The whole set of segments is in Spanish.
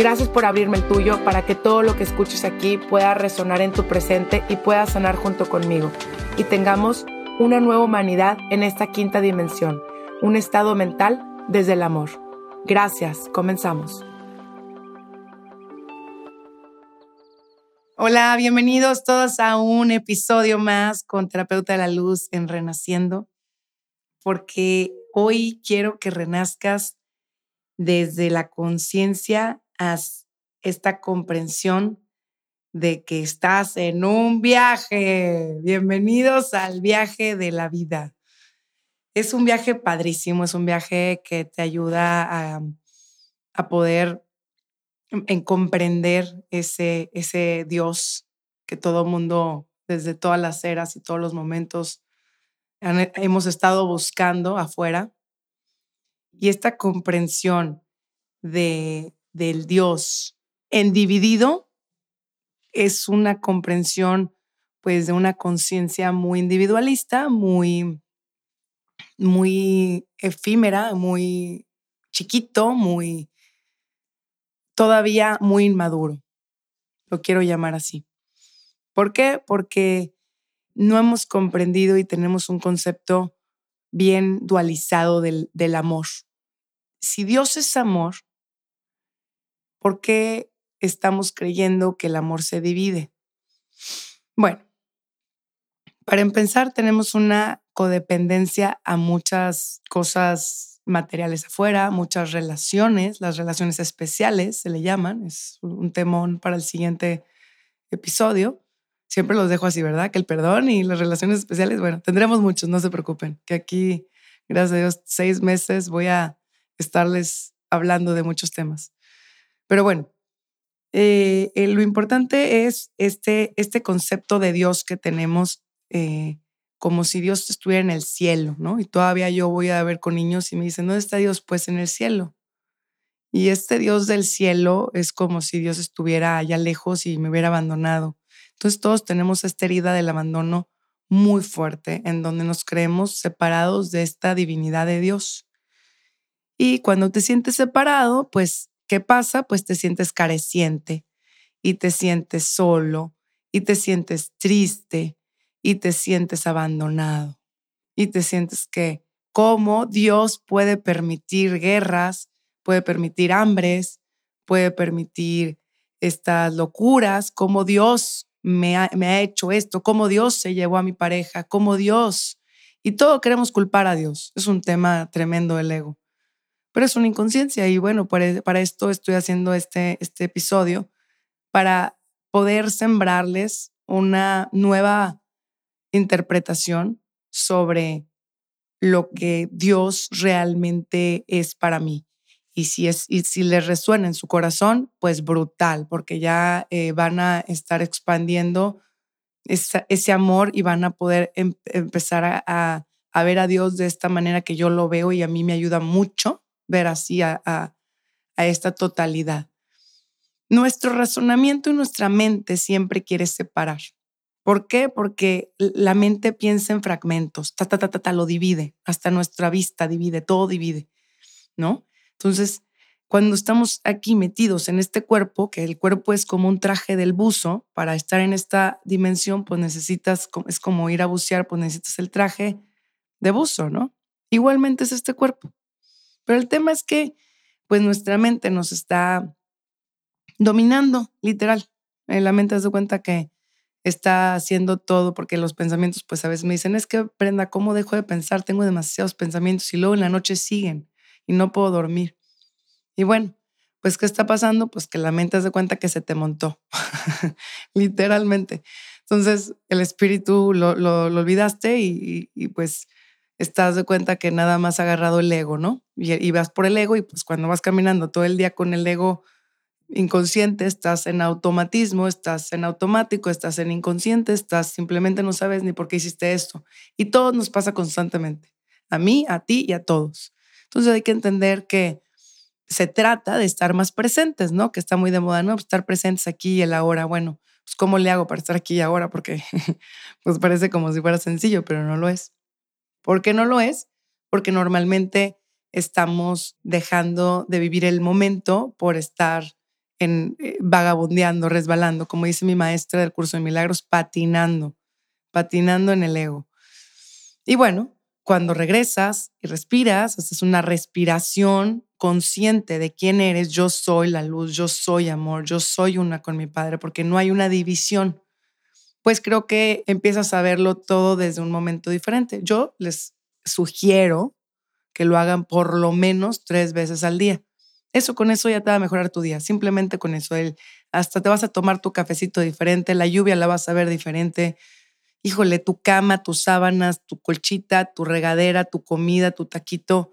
Gracias por abrirme el tuyo para que todo lo que escuches aquí pueda resonar en tu presente y pueda sanar junto conmigo. Y tengamos una nueva humanidad en esta quinta dimensión, un estado mental desde el amor. Gracias, comenzamos. Hola, bienvenidos todos a un episodio más con Terapeuta de la Luz en Renaciendo, porque hoy quiero que renazcas desde la conciencia esta comprensión de que estás en un viaje. Bienvenidos al viaje de la vida. Es un viaje padrísimo, es un viaje que te ayuda a, a poder en comprender ese, ese Dios que todo mundo, desde todas las eras y todos los momentos, hemos estado buscando afuera. Y esta comprensión de, del Dios en dividido es una comprensión pues de una conciencia muy individualista, muy muy efímera, muy chiquito, muy todavía muy inmaduro. Lo quiero llamar así. ¿Por qué? Porque no hemos comprendido y tenemos un concepto bien dualizado del, del amor. Si Dios es amor, ¿Por qué estamos creyendo que el amor se divide? Bueno, para empezar, tenemos una codependencia a muchas cosas materiales afuera, muchas relaciones, las relaciones especiales se le llaman, es un temón para el siguiente episodio. Siempre los dejo así, ¿verdad? Que el perdón y las relaciones especiales, bueno, tendremos muchos, no se preocupen, que aquí, gracias a Dios, seis meses voy a estarles hablando de muchos temas. Pero bueno, eh, eh, lo importante es este, este concepto de Dios que tenemos eh, como si Dios estuviera en el cielo, ¿no? Y todavía yo voy a ver con niños y me dicen, ¿dónde está Dios? Pues en el cielo. Y este Dios del cielo es como si Dios estuviera allá lejos y me hubiera abandonado. Entonces todos tenemos esta herida del abandono muy fuerte en donde nos creemos separados de esta divinidad de Dios. Y cuando te sientes separado, pues ¿Qué pasa? Pues te sientes careciente y te sientes solo y te sientes triste y te sientes abandonado y te sientes que cómo Dios puede permitir guerras, puede permitir hambres, puede permitir estas locuras, cómo Dios me ha, hecho esto, cómo Dios se llevó a mi pareja, cómo Dios. Y todo queremos culpar a Dios. Es un tema tremendo del ego pero es una inconsciencia y bueno, para, para esto estoy haciendo este, este episodio, para poder sembrarles una nueva interpretación sobre lo que Dios realmente es para mí. Y si, es, y si les resuena en su corazón, pues brutal, porque ya eh, van a estar expandiendo ese amor y van a poder em, empezar a, a ver a Dios de esta manera que yo lo veo y a mí me ayuda mucho ver así a, esta totalidad. Nuestro razonamiento y nuestra mente siempre quiere separar. ¿Por qué? Porque la mente piensa en fragmentos, ta, ta, ta, ta, lo divide, hasta nuestra vista divide, todo divide, ¿no? Entonces, cuando estamos aquí metidos en este cuerpo, que el cuerpo es como un traje del buzo, para estar en esta dimensión, pues necesitas, es como ir a bucear, pues necesitas el traje de buzo, ¿no? Igualmente es este cuerpo. Pero el tema es que, pues nuestra mente nos está dominando, literal. La mente se cuenta que está haciendo todo, porque los pensamientos, pues a veces me dicen, es que prenda, ¿cómo dejo de pensar? Tengo demasiados pensamientos y luego en la noche siguen y no puedo dormir. Y bueno, pues ¿qué está pasando? Pues que la mente hace cuenta que se te montó, literalmente. Entonces el espíritu lo, lo, olvidaste y, pues estás de cuenta que nada más agarrado el ego, ¿no? Y, vas por el ego y pues cuando vas caminando todo el día con el ego inconsciente, estás en automatismo, estás en automático, estás en inconsciente, estás simplemente no sabes ni por qué hiciste esto. Y todo nos pasa constantemente, a mí, a ti y a todos. Entonces hay que entender que se trata de estar más presentes, ¿no? Que está muy de moda, ¿no? Estar presentes aquí y el ahora. Bueno, pues ¿cómo le hago para estar aquí y ahora? Porque pues parece como si fuera sencillo, pero no lo es. ¿Por qué no lo es? Porque normalmente estamos dejando de vivir el momento por estar en, eh, vagabundeando, resbalando, como dice mi maestra del curso de milagros, patinando, patinando en el ego. Y bueno, cuando regresas y respiras, haces una respiración consciente de quién eres, yo soy la luz, yo soy amor, yo soy una con mi Padre, porque no hay una división. Pues creo que empiezas a verlo todo desde un momento diferente. Yo les sugiero que lo hagan por lo menos tres veces al día. Eso con eso ya te va a mejorar tu día, simplemente con eso. El, hasta te vas a tomar tu cafecito diferente, la lluvia la vas a ver diferente. Híjole, tu cama, tus sábanas, tu colchita, tu regadera, tu comida, tu taquito,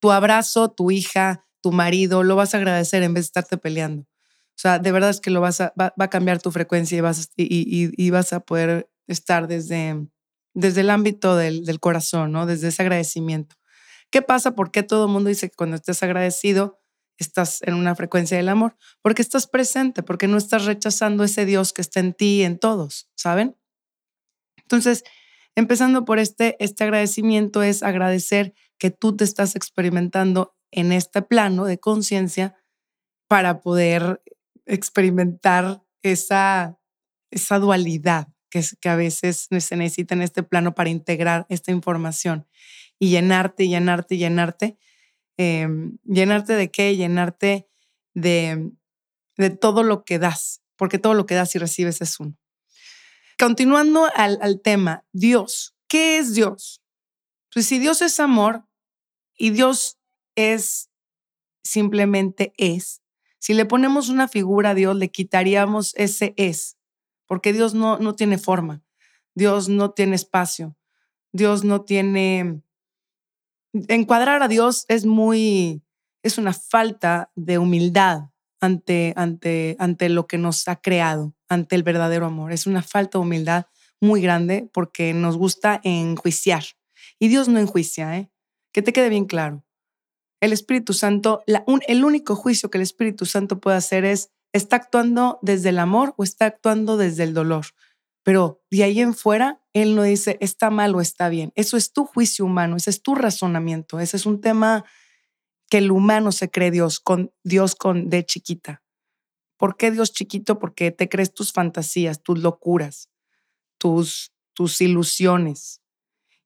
tu abrazo, tu hija, tu marido, lo vas a agradecer en vez de estarte peleando. O sea, de verdad es que lo vas a, va, a cambiar tu frecuencia y vas, y, y, vas a poder estar desde, desde el ámbito del, del corazón, ¿no? Desde ese agradecimiento. ¿Qué pasa? ¿Por qué todo el mundo dice que cuando estés agradecido estás en una frecuencia del amor? Porque estás presente, porque no estás rechazando ese Dios que está en ti y en todos, ¿saben? Entonces, empezando por este, este agradecimiento es agradecer que tú te estás experimentando en este plano de conciencia para poder experimentar esa, esa dualidad que, que a veces se necesita en este plano para integrar esta información y llenarte, llenarte, llenarte Em, llenarte de qué, llenarte de, de todo lo que das, porque todo lo que das y recibes es uno. Continuando al, al tema, Dios, ¿qué es Dios? Pues si Dios es amor y Dios es simplemente es, si le ponemos una figura a Dios, le quitaríamos ese es, porque Dios no, no tiene forma, Dios no tiene espacio, Dios no tiene encuadrar a Dios es muy, es una falta de humildad ante, ante, ante lo que nos ha creado, ante el verdadero amor. Es una falta de humildad muy grande porque nos gusta enjuiciar. Y Dios no enjuicia, ¿eh? Que te quede bien claro. El Espíritu Santo, el único juicio que el Espíritu Santo puede hacer es, ¿está actuando desde el amor o está actuando desde el dolor? Pero de ahí en fuera, él no dice está mal o está bien. Eso es tu juicio humano, ese es tu razonamiento. Ese es un tema que el humano se cree Dios, con Dios con de chiquita. ¿Por qué Dios chiquito? Porque te crees tus fantasías, tus locuras, tus, tus ilusiones.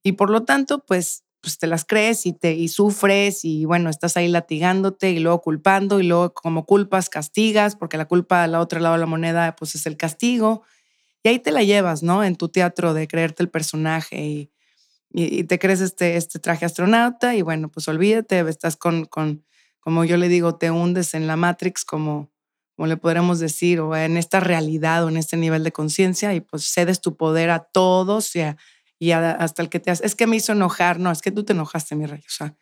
Y por lo tanto, pues, pues te las crees y, te, y sufres y bueno, estás ahí latigándote y luego culpando y luego como culpas castigas, porque la culpa al otro lado de la moneda pues es el castigo y ahí te la llevas, ¿no? En tu teatro de creerte el personaje y, y, te crees este, este traje astronauta y bueno, pues olvídate, estás con, con, como yo le digo, te hundes en la Matrix como, como le podremos decir, o en esta realidad o en este nivel de conciencia y pues cedes tu poder a todos y, y hasta el que te hace. Es que me hizo enojar, no, es que tú te enojaste, mi rey. O sea,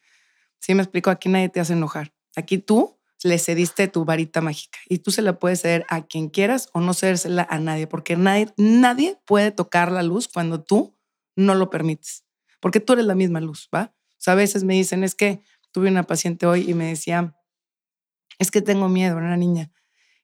sí me explico, aquí nadie te hace enojar. Aquí tú le cediste tu varita mágica y tú se la puedes ceder a quien quieras o no cedérsela a nadie, porque nadie, nadie puede tocar la luz cuando tú no lo permites, porque tú eres la misma luz, ¿va? O sea, a veces me dicen, es que tuve una paciente hoy y me decía, es que tengo miedo, una niña.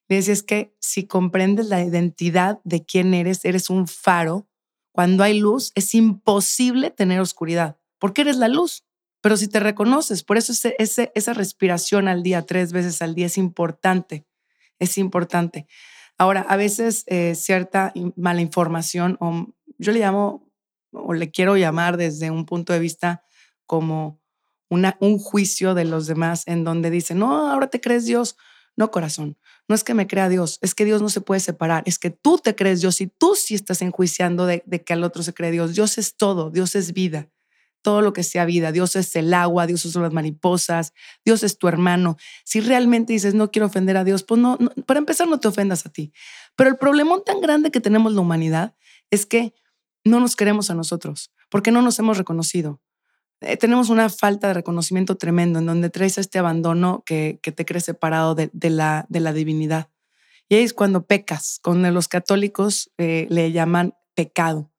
Le decía, es que si comprendes la identidad de quién eres, eres un faro. Cuando hay luz, es imposible tener oscuridad, porque eres la luz. Pero si te reconoces, por eso esa respiración al día, tres veces al día, es importante, es importante. Ahora, a veces eh, cierta mala información, o yo le llamo, o le quiero llamar desde un punto de vista como un juicio de los demás, en donde dicen, no, ahora te crees Dios. No, corazón, no es que me crea Dios, es que Dios no se puede separar, es que tú te crees Dios y tú sí estás enjuiciando de, que al otro se cree Dios. Dios es todo, Dios es vida todo lo que sea vida. Dios es el agua, Dios son las mariposas, Dios es tu hermano. Si realmente dices, no quiero ofender a Dios, pues no, para empezar no te ofendas a ti. Pero el problemón tan grande que tenemos la humanidad es que no nos queremos a nosotros, porque no nos hemos reconocido. Eh, tenemos una falta de reconocimiento tremendo en donde traes este abandono que, que te crees separado de, la, de la divinidad. Y ahí es cuando pecas. Con los católicos eh, le llaman pecado,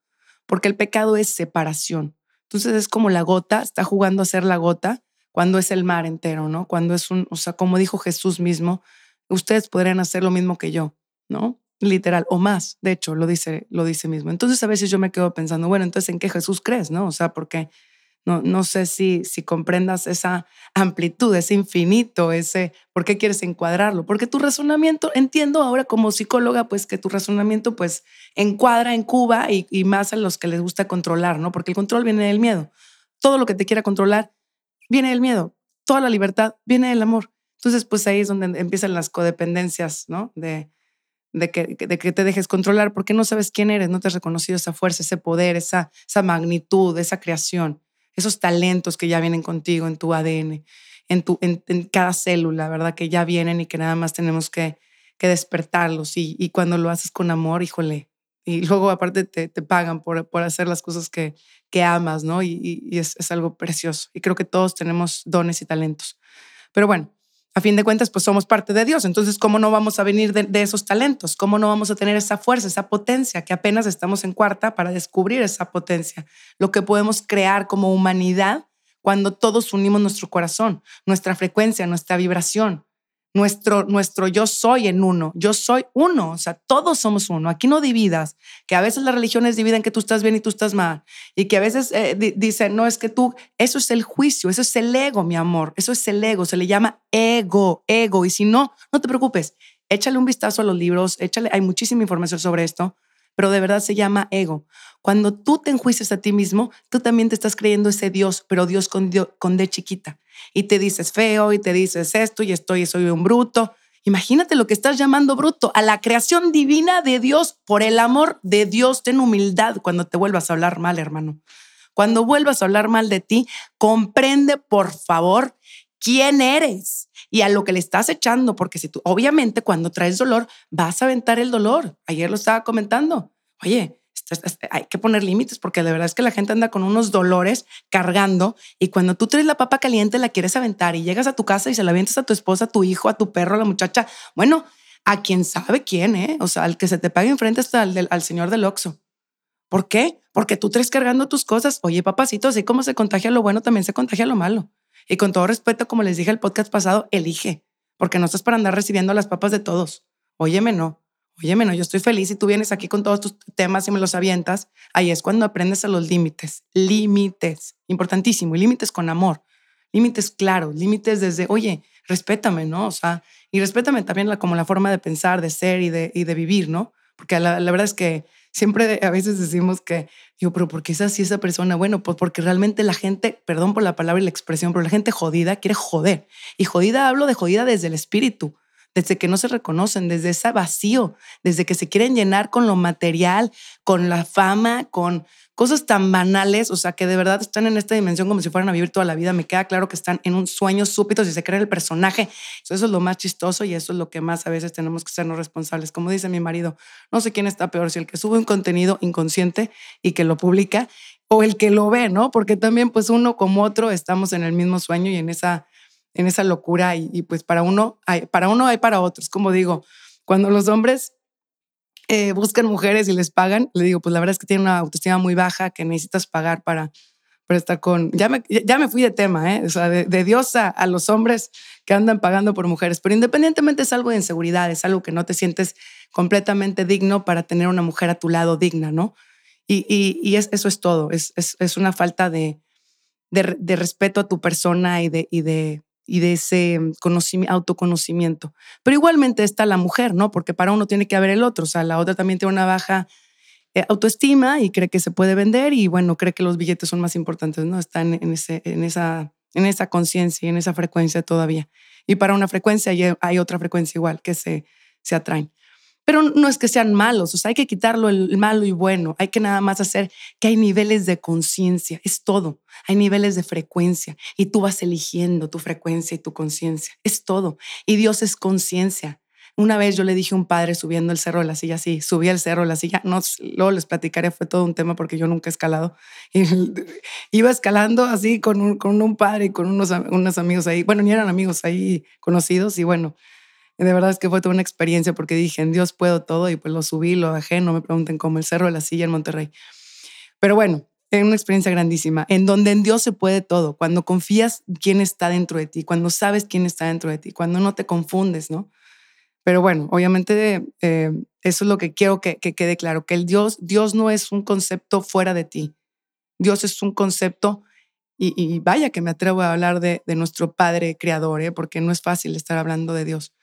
porque el pecado es separación. Entonces es como la gota, está jugando a ser la gota cuando es el mar entero, ¿no? Cuando es un, o sea, como dijo Jesús mismo, ustedes podrían hacer lo mismo que yo, ¿no? Literal, o más, de hecho, lo dice, lo dice mismo. Entonces a veces yo me quedo pensando, bueno, entonces ¿en qué Jesús crees, no? O sea, porque no, no sé si, si comprendas esa amplitud, ese infinito, ese, ¿por qué quieres encuadrarlo? Porque tu razonamiento, entiendo ahora como psicóloga, pues que tu razonamiento pues encuadra en Cuba y, y más a los que les gusta controlar, ¿no? Porque el control viene del miedo. Todo lo que te quiera controlar viene del miedo. Toda la libertad viene del amor. Entonces, pues ahí es donde empiezan las codependencias, ¿no? De, de que, de que te dejes controlar porque no sabes quién eres, no te has reconocido esa fuerza, ese poder, esa, esa magnitud, esa creación esos talentos que ya vienen contigo en tu ADN, en, tu, en, cada célula, ¿verdad? Que ya vienen y que nada más tenemos que, que despertarlos. Y, cuando lo haces con amor, híjole. Y luego aparte te, te pagan por, por hacer las cosas que, que amas, ¿no? Y, y es, es algo precioso. Y creo que todos tenemos dones y talentos. Pero bueno, a fin de cuentas, pues somos parte de Dios. Entonces, ¿cómo no vamos a venir de, esos talentos? ¿Cómo no vamos a tener esa fuerza, esa potencia que apenas estamos en cuarta para descubrir esa potencia? Lo que podemos crear como humanidad cuando todos unimos nuestro corazón, nuestra frecuencia, nuestra vibración nuestro, nuestro yo soy en uno, yo soy uno, o sea, todos somos uno, aquí no dividas, que a veces las religiones dividen que tú estás bien y tú estás mal, y que a veces eh, dicen, no, es que tú, eso es el juicio, eso es el ego, mi amor, eso es el ego, se le llama ego, ego, y si no, no te preocupes, échale un vistazo a los libros, échale, hay muchísima información sobre esto, pero de verdad se llama ego. Cuando tú te enjuicias a ti mismo, tú también te estás creyendo ese Dios, pero Dios con, con D chiquita. Y te dices feo y te dices esto y estoy soy un bruto. Imagínate lo que estás llamando bruto, a la creación divina de Dios, por el amor de Dios, ten humildad cuando te vuelvas a hablar mal, hermano. Cuando vuelvas a hablar mal de ti, comprende, por favor, quién eres y a lo que le estás echando, porque si tú, obviamente, cuando traes dolor, vas a aventar el dolor. Ayer lo estaba comentando. Oye, hay que poner límites porque de verdad es que la gente anda con unos dolores cargando y cuando tú traes la papa caliente la quieres aventar y llegas a tu casa y se la avientas a tu esposa, a tu hijo, a tu perro, a la muchacha. Bueno, a quien sabe quién, ¿eh? O sea, al que se te pague enfrente hasta al, al señor del Oxxo. ¿Por qué? Porque tú traes cargando tus cosas. Oye, papacito, así como se contagia lo bueno, también se contagia lo malo. Y con todo respeto, como les dije el podcast pasado, elige, porque no estás para andar recibiendo las papas de todos. Óyeme, no. Óyeme, no, yo estoy feliz y tú vienes aquí con todos tus temas y me los avientas. Ahí es cuando aprendes a los límites. Límites, importantísimo. Y límites con amor. Límites claros, límites desde, oye, respétame, ¿no? O sea, y respétame también como la forma de pensar, de ser y de, vivir, ¿no? Porque la verdad es que siempre a veces decimos que, digo, pero ¿por qué es así esa persona? Bueno, pues porque realmente la gente, perdón por la palabra y la expresión, pero la gente jodida quiere joder. Y jodida hablo de jodida desde el espíritu, desde que no se reconocen, desde ese vacío, desde que se quieren llenar con lo material, con la fama, con cosas tan banales, o sea, que de verdad están en esta dimensión como si fueran a vivir toda la vida. Me queda claro que están en un sueño súbito y se creen el personaje. Eso es lo más chistoso y eso es lo que más a veces tenemos que sernos responsables. Como dice mi marido, no sé quién está peor, si el que sube un contenido inconsciente y que lo publica o el que lo ve, ¿no? Porque también pues uno como otro estamos en el mismo sueño y en esa, en esa locura y, pues para uno, hay, para uno hay para otros. Como digo, cuando los hombres eh, buscan mujeres y les pagan, le digo, pues la verdad es que tiene una autoestima muy baja que necesitas pagar para, para estar con... Ya me, ya me fui de tema, ¿eh? O sea, de, de diosa a los hombres que andan pagando por mujeres, pero independientemente es algo de inseguridad, es algo que no te sientes completamente digno para tener una mujer a tu lado digna, ¿no? Y, y, y es, eso es todo, es, es, una falta de, de, respeto a tu persona y de, y de ese autoconocimiento. Pero igualmente está la mujer, ¿no? Porque para uno tiene que haber el otro, o sea, la otra también tiene una baja eh, autoestima y cree que se puede vender y bueno, cree que los billetes son más importantes, ¿no? Están en, ese, en esa, en esa conciencia y en esa frecuencia todavía. Y para una frecuencia hay, otra frecuencia igual que se, se atraen. Pero no es que sean malos, o sea, hay que quitarlo el malo y bueno, hay que nada más hacer que hay niveles de conciencia, es todo, hay niveles de frecuencia y tú vas eligiendo tu frecuencia y tu conciencia, es todo. Y Dios es conciencia. Una vez yo le dije a un padre subiendo el cerro de la silla, sí, subí el cerro de la silla, no, luego les platicaré, fue todo un tema porque yo nunca he escalado. Y iba escalando así con un, con un padre y con unos, unos amigos ahí, bueno, ni eran amigos ahí conocidos y bueno, de verdad es que fue toda una experiencia porque dije, en Dios puedo todo y pues lo subí, lo bajé, no me pregunten cómo, el cerro de la silla en Monterrey. Pero bueno, es una experiencia grandísima, en donde en Dios se puede todo, cuando confías quién está dentro de ti, cuando sabes quién está dentro de ti, cuando no te confundes, ¿no? Pero bueno, obviamente eh, eso es lo que quiero que, quede claro, que el Dios, Dios no es un concepto fuera de ti. Dios es un concepto, y, vaya que me atrevo a hablar de, nuestro Padre Creador, ¿eh? porque no es fácil estar hablando de Dios.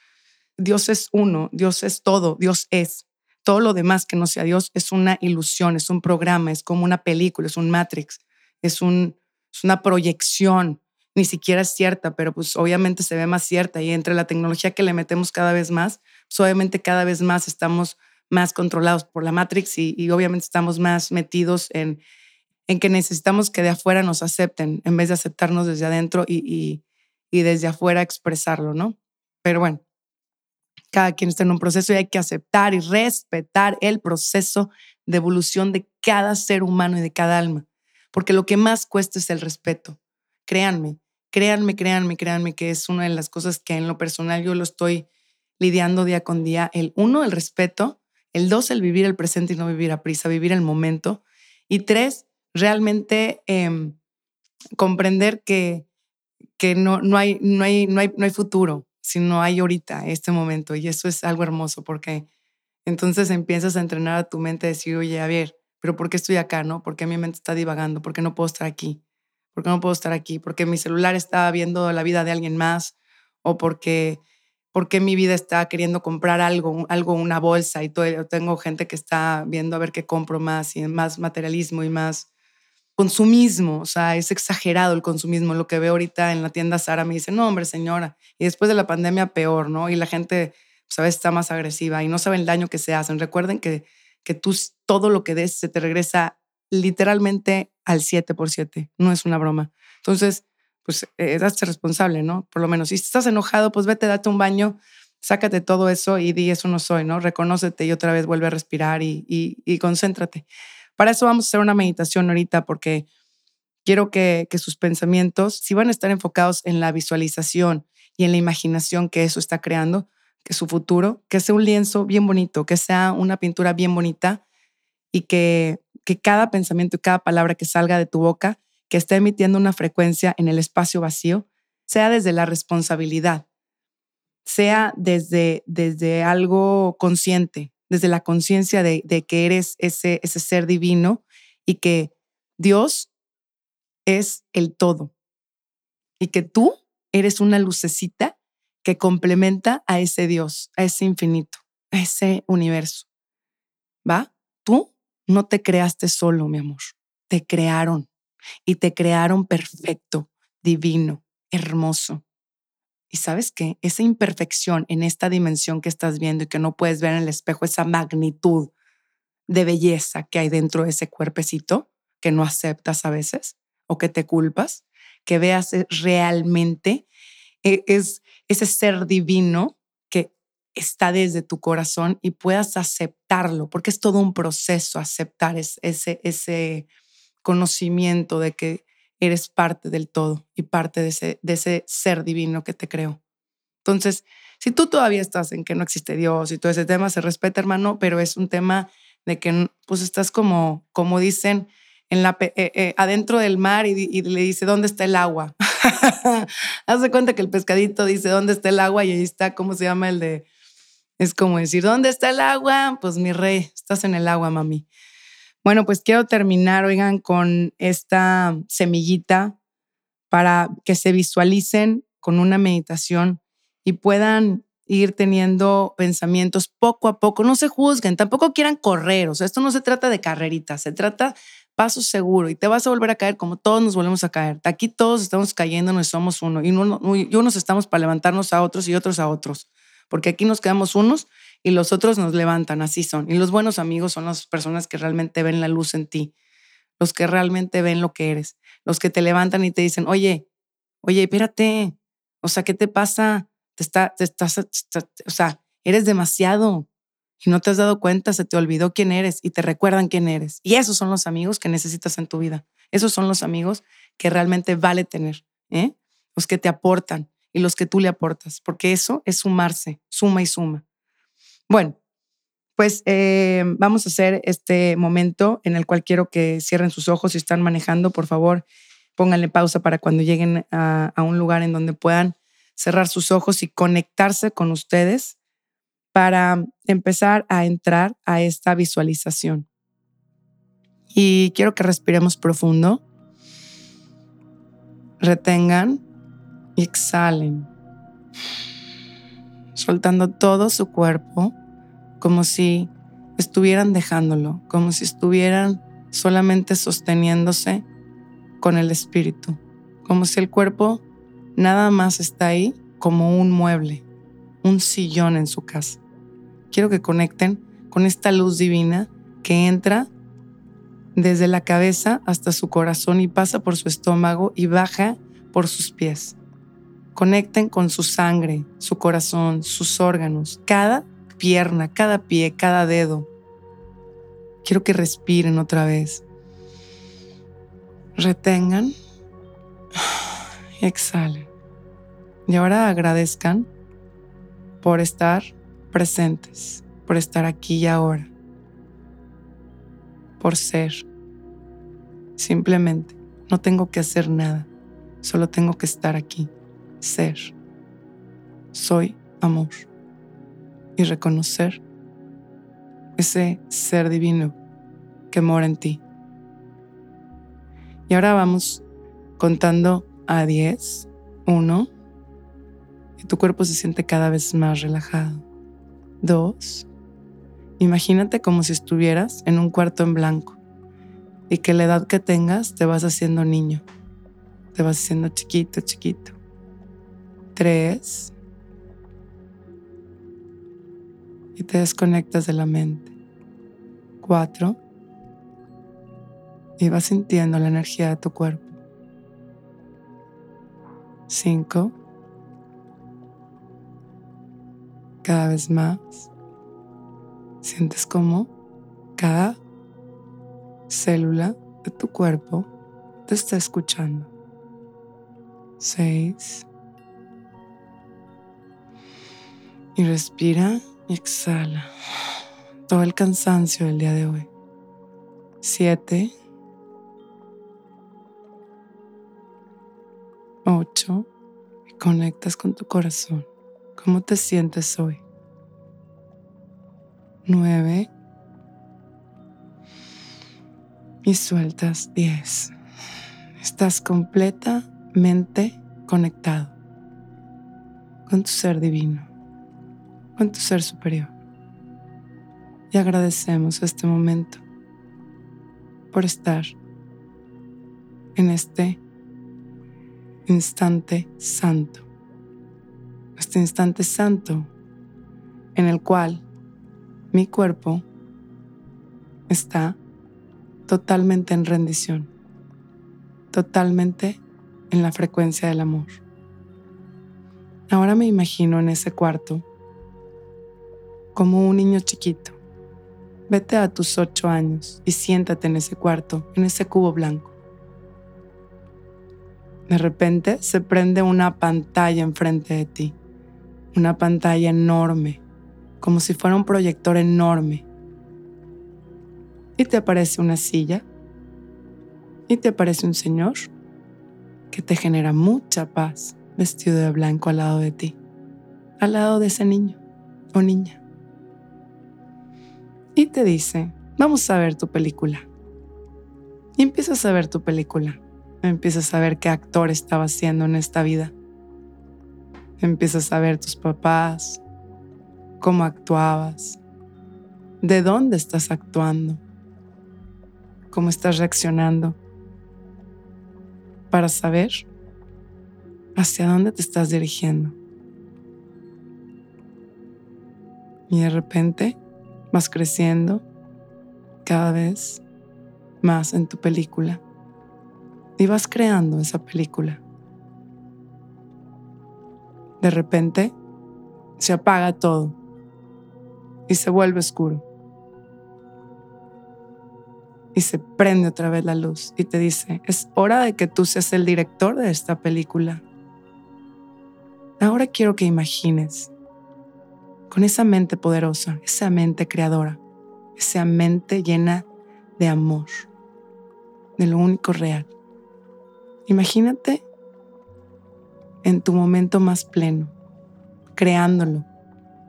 Dios es uno, Dios es todo, Dios es. Todo lo demás que no sea Dios es una ilusión, es un programa, es como una película, es un Matrix, es, un, es una proyección ni siquiera es cierta, pero pues obviamente se ve más cierta y entre la tecnología que le metemos cada vez más, pues obviamente cada vez más estamos más controlados por la Matrix y, obviamente estamos más metidos en, en que necesitamos que de afuera nos acepten en vez de aceptarnos desde adentro y, y desde afuera expresarlo, ¿no? Pero bueno, cada quien está en un proceso y hay que aceptar y respetar el proceso de evolución de cada ser humano y de cada alma, porque lo que más cuesta es el respeto. Créanme, créanme, créanme, créanme que es una de las cosas que en lo personal yo lo estoy lidiando día con día. El uno, el respeto. El dos, el vivir el presente y no vivir a prisa, vivir el momento. Y tres, realmente em, comprender que, que no, no, hay, no, hay, no, hay, no hay futuro, sino hay ahorita, este momento. Y eso es algo hermoso porque entonces empiezas a entrenar a tu mente, a decir, oye, a ver, pero ¿por qué estoy acá? ¿No? ¿Por qué mi mente está divagando? ¿Por qué no puedo estar aquí? ¿Por qué no puedo estar aquí? ¿Porque mi celular está viendo la vida de alguien más? ¿O porque, porque mi vida está queriendo comprar algo, algo, una bolsa? Y todo, tengo gente que está viendo a ver qué compro más y más materialismo y más consumismo. O sea, es exagerado el consumismo. Lo que veo ahorita en la tienda Sara me dice, no, hombre, señora. Y después de la pandemia, peor, ¿no? Y la gente, sabes, está más agresiva y no saben el daño que se hacen. Recuerden que, que tú todo lo que des se te regresa literalmente al 7 por 7, no es una broma. Entonces, pues eh, responsable, ¿no? Por lo menos, si estás enojado, pues vete, date un baño, sácate todo eso y di, eso no soy, ¿no? Reconócete y otra vez vuelve a respirar y, y, concéntrate. Para eso vamos a hacer una meditación ahorita porque quiero que, sus pensamientos, si van a estar enfocados en la visualización y en la imaginación que eso está creando, que su futuro, que sea un lienzo bien bonito, que sea una pintura bien bonita y que que cada pensamiento y cada palabra que salga de tu boca, que esté emitiendo una frecuencia en el espacio vacío, sea desde la responsabilidad, sea desde, desde algo consciente, desde la conciencia de, que eres ese, ese ser divino y que Dios es el todo y que tú eres una lucecita que complementa a ese Dios, a ese infinito, a ese universo. ¿Va? Tú no te creaste solo, mi amor. Te crearon y te crearon perfecto, divino, hermoso. Y sabes qué? Esa imperfección en esta dimensión que estás viendo y que no puedes ver en el espejo, esa magnitud de belleza que hay dentro de ese cuerpecito que no aceptas a veces o que te culpas, que veas eh, realmente e, es ese ser divino está desde tu corazón y puedas aceptarlo, porque es todo un proceso aceptar ese, ese conocimiento de que eres parte del todo y parte de ese, de ese ser divino que te creó. Entonces, si tú todavía estás en que no existe Dios y todo ese tema, se respeta, hermano, pero es un tema de que pues estás como, como dicen, en la, eh, eh, adentro del mar y, le dice, ¿dónde está el agua? Haz de cuenta que el pescadito dice, ¿dónde está el agua? Y ahí está, ¿cómo se llama el de es como decir, ¿dónde está el agua? Pues mi rey, estás en el agua, mami. Bueno, pues quiero terminar, oigan, con esta semillita para que se visualicen con una meditación y puedan ir teniendo pensamientos poco a poco. No se juzguen, tampoco quieran correr. O sea, esto no se trata de carreritas, se trata paso seguro y te vas a volver a caer como todos nos volvemos a caer. Aquí todos estamos cayendo, y somos uno y, uno, y unos estamos para levantarnos a otros y otros a otros, porque aquí nos quedamos unos y los otros nos levantan, así son. Y los buenos amigos son las personas que realmente ven la luz en ti, los que realmente ven lo que eres, los que te levantan y te dicen, oye, oye, espérate, o sea, ¿qué te pasa? Te, está, te estás, o sea, eres demasiado y no te has dado cuenta, se te olvidó quién eres y te recuerdan quién eres. Y esos son los amigos que necesitas en tu vida. Esos son los amigos que realmente vale tener, ¿eh? los que te aportan y los que tú le aportas, porque eso es sumarse, suma y suma. Bueno, pues eh, vamos a hacer este momento en el cual quiero que cierren sus ojos si están manejando, por favor, pónganle pausa para cuando lleguen a, a un lugar en donde puedan cerrar sus ojos y conectarse con ustedes para empezar a entrar a esta visualización. Y quiero que respiremos profundo, retengan y exhalen, soltando todo su cuerpo como si estuvieran dejándolo, como si estuvieran solamente sosteniéndose con el espíritu, como si el cuerpo nada más está ahí como un mueble, un sillón en su casa quiero que conecten con esta luz divina que entra desde la cabeza hasta su corazón y pasa por su estómago y baja por sus pies. Conecten con su sangre, su corazón, sus órganos, cada pierna, cada pie, cada dedo. Quiero que respiren otra vez. Retengan y exhalen. Y ahora agradezcan por estar presentes, por estar aquí y ahora, por ser. Simplemente, no tengo que hacer nada, solo tengo que estar aquí, ser. Soy amor y reconocer ese ser divino que mora en ti. Y ahora vamos contando a 10, 1, y tu cuerpo se siente cada vez más relajado. Dos, imagínate como si estuvieras en un cuarto en blanco y que la edad que tengas te vas haciendo niño, te vas haciendo chiquito, chiquito. Tres, y te desconectas de la mente. Cuatro, y vas sintiendo la energía de tu cuerpo. Cinco, cada vez más. Sientes como cada célula de tu cuerpo te está escuchando. Seis. Y respira y exhala todo el cansancio del día de hoy. Siete. Ocho. Y conectas con tu corazón. ¿Cómo te sientes hoy? Nueve. Y sueltas diez. Estás completamente conectado con tu ser divino, con tu ser superior. Y agradecemos este momento por estar en este instante santo este instante santo en el cual mi cuerpo está totalmente en rendición, totalmente en la frecuencia del amor. Ahora me imagino en ese cuarto como un niño chiquito. Vete a tus ocho años y siéntate en ese cuarto, en ese cubo blanco. De repente se prende una pantalla enfrente de ti una pantalla enorme, como si fuera un proyector enorme. Y te aparece una silla y te aparece un señor que te genera mucha paz vestido de blanco al lado de ti, al lado de ese niño o niña. Y te dice, vamos a ver tu película. Y empiezas a ver tu película. Empiezas a ver qué actor estaba haciendo en esta vida Empiezas a ver tus papás, cómo actuabas, de dónde estás actuando, cómo estás reaccionando para saber hacia dónde te estás dirigiendo. Y de repente vas creciendo cada vez más en tu película y vas creando esa película. De repente se apaga todo y se vuelve oscuro. Y se prende otra vez la luz y te dice, es hora de que tú seas el director de esta película. Ahora quiero que imagines con esa mente poderosa, esa mente creadora, esa mente llena de amor, de lo único real. Imagínate en tu momento más pleno, creándolo.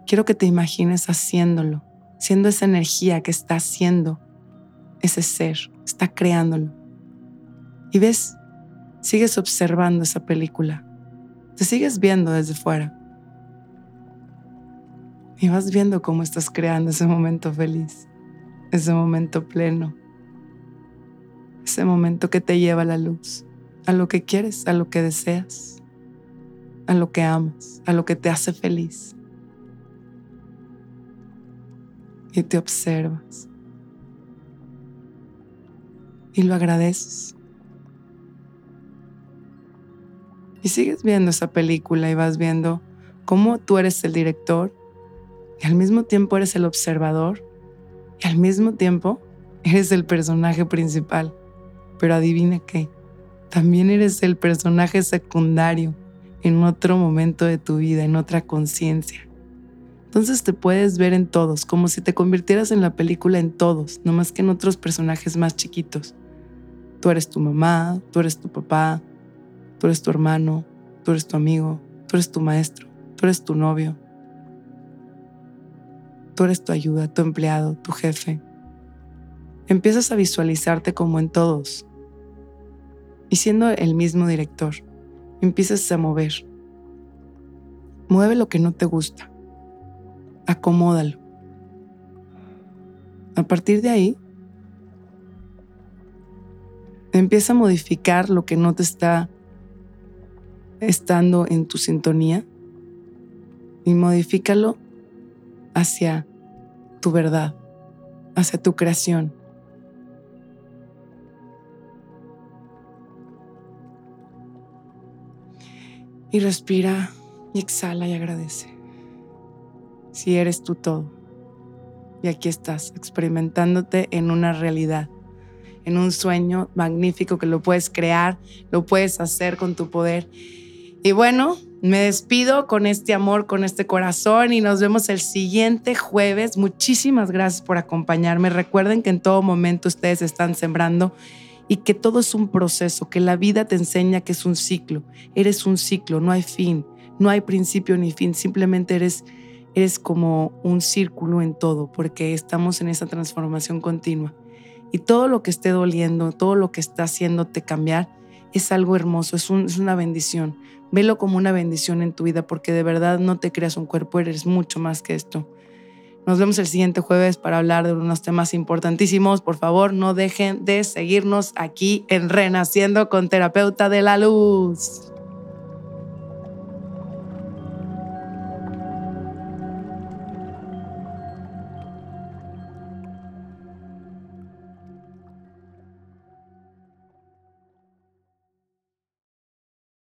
Quiero que te imagines haciéndolo, siendo esa energía que está haciendo ese ser, está creándolo. Y ves, sigues observando esa película, te sigues viendo desde fuera. Y vas viendo cómo estás creando ese momento feliz, ese momento pleno, ese momento que te lleva a la luz, a lo que quieres, a lo que deseas a lo que amas, a lo que te hace feliz. Y te observas. Y lo agradeces. Y sigues viendo esa película y vas viendo cómo tú eres el director y al mismo tiempo eres el observador y al mismo tiempo eres el personaje principal. Pero adivina qué, también eres el personaje secundario en otro momento de tu vida, en otra conciencia. Entonces te puedes ver en todos, como si te convirtieras en la película en todos, no más que en otros personajes más chiquitos. Tú eres tu mamá, tú eres tu papá, tú eres tu hermano, tú eres tu amigo, tú eres tu maestro, tú eres tu novio, tú eres tu ayuda, tu empleado, tu jefe. Empiezas a visualizarte como en todos y siendo el mismo director empiezas a mover. Mueve lo que no te gusta. Acomódalo. A partir de ahí, empieza a modificar lo que no te está estando en tu sintonía y modifícalo hacia tu verdad, hacia tu creación. Y respira y exhala y agradece. Si eres tú todo. Y aquí estás, experimentándote en una realidad, en un sueño magnífico que lo puedes crear, lo puedes hacer con tu poder. Y bueno, me despido con este amor, con este corazón y nos vemos el siguiente jueves. Muchísimas gracias por acompañarme. Recuerden que en todo momento ustedes están sembrando y que todo es un proceso, que la vida te enseña que es un ciclo. Eres un ciclo, no hay fin, no hay principio ni fin, simplemente eres, eres como un círculo en todo, porque estamos en esa transformación continua. Y todo lo que esté doliendo, todo lo que está haciéndote cambiar, es algo hermoso, es, una bendición. Velo como una bendición en tu vida, porque de verdad no te creas un cuerpo, eres mucho más que esto. Nos vemos el siguiente jueves para hablar de unos temas importantísimos. Por favor, no dejen de seguirnos aquí en Renaciendo con Terapeuta de la Luz.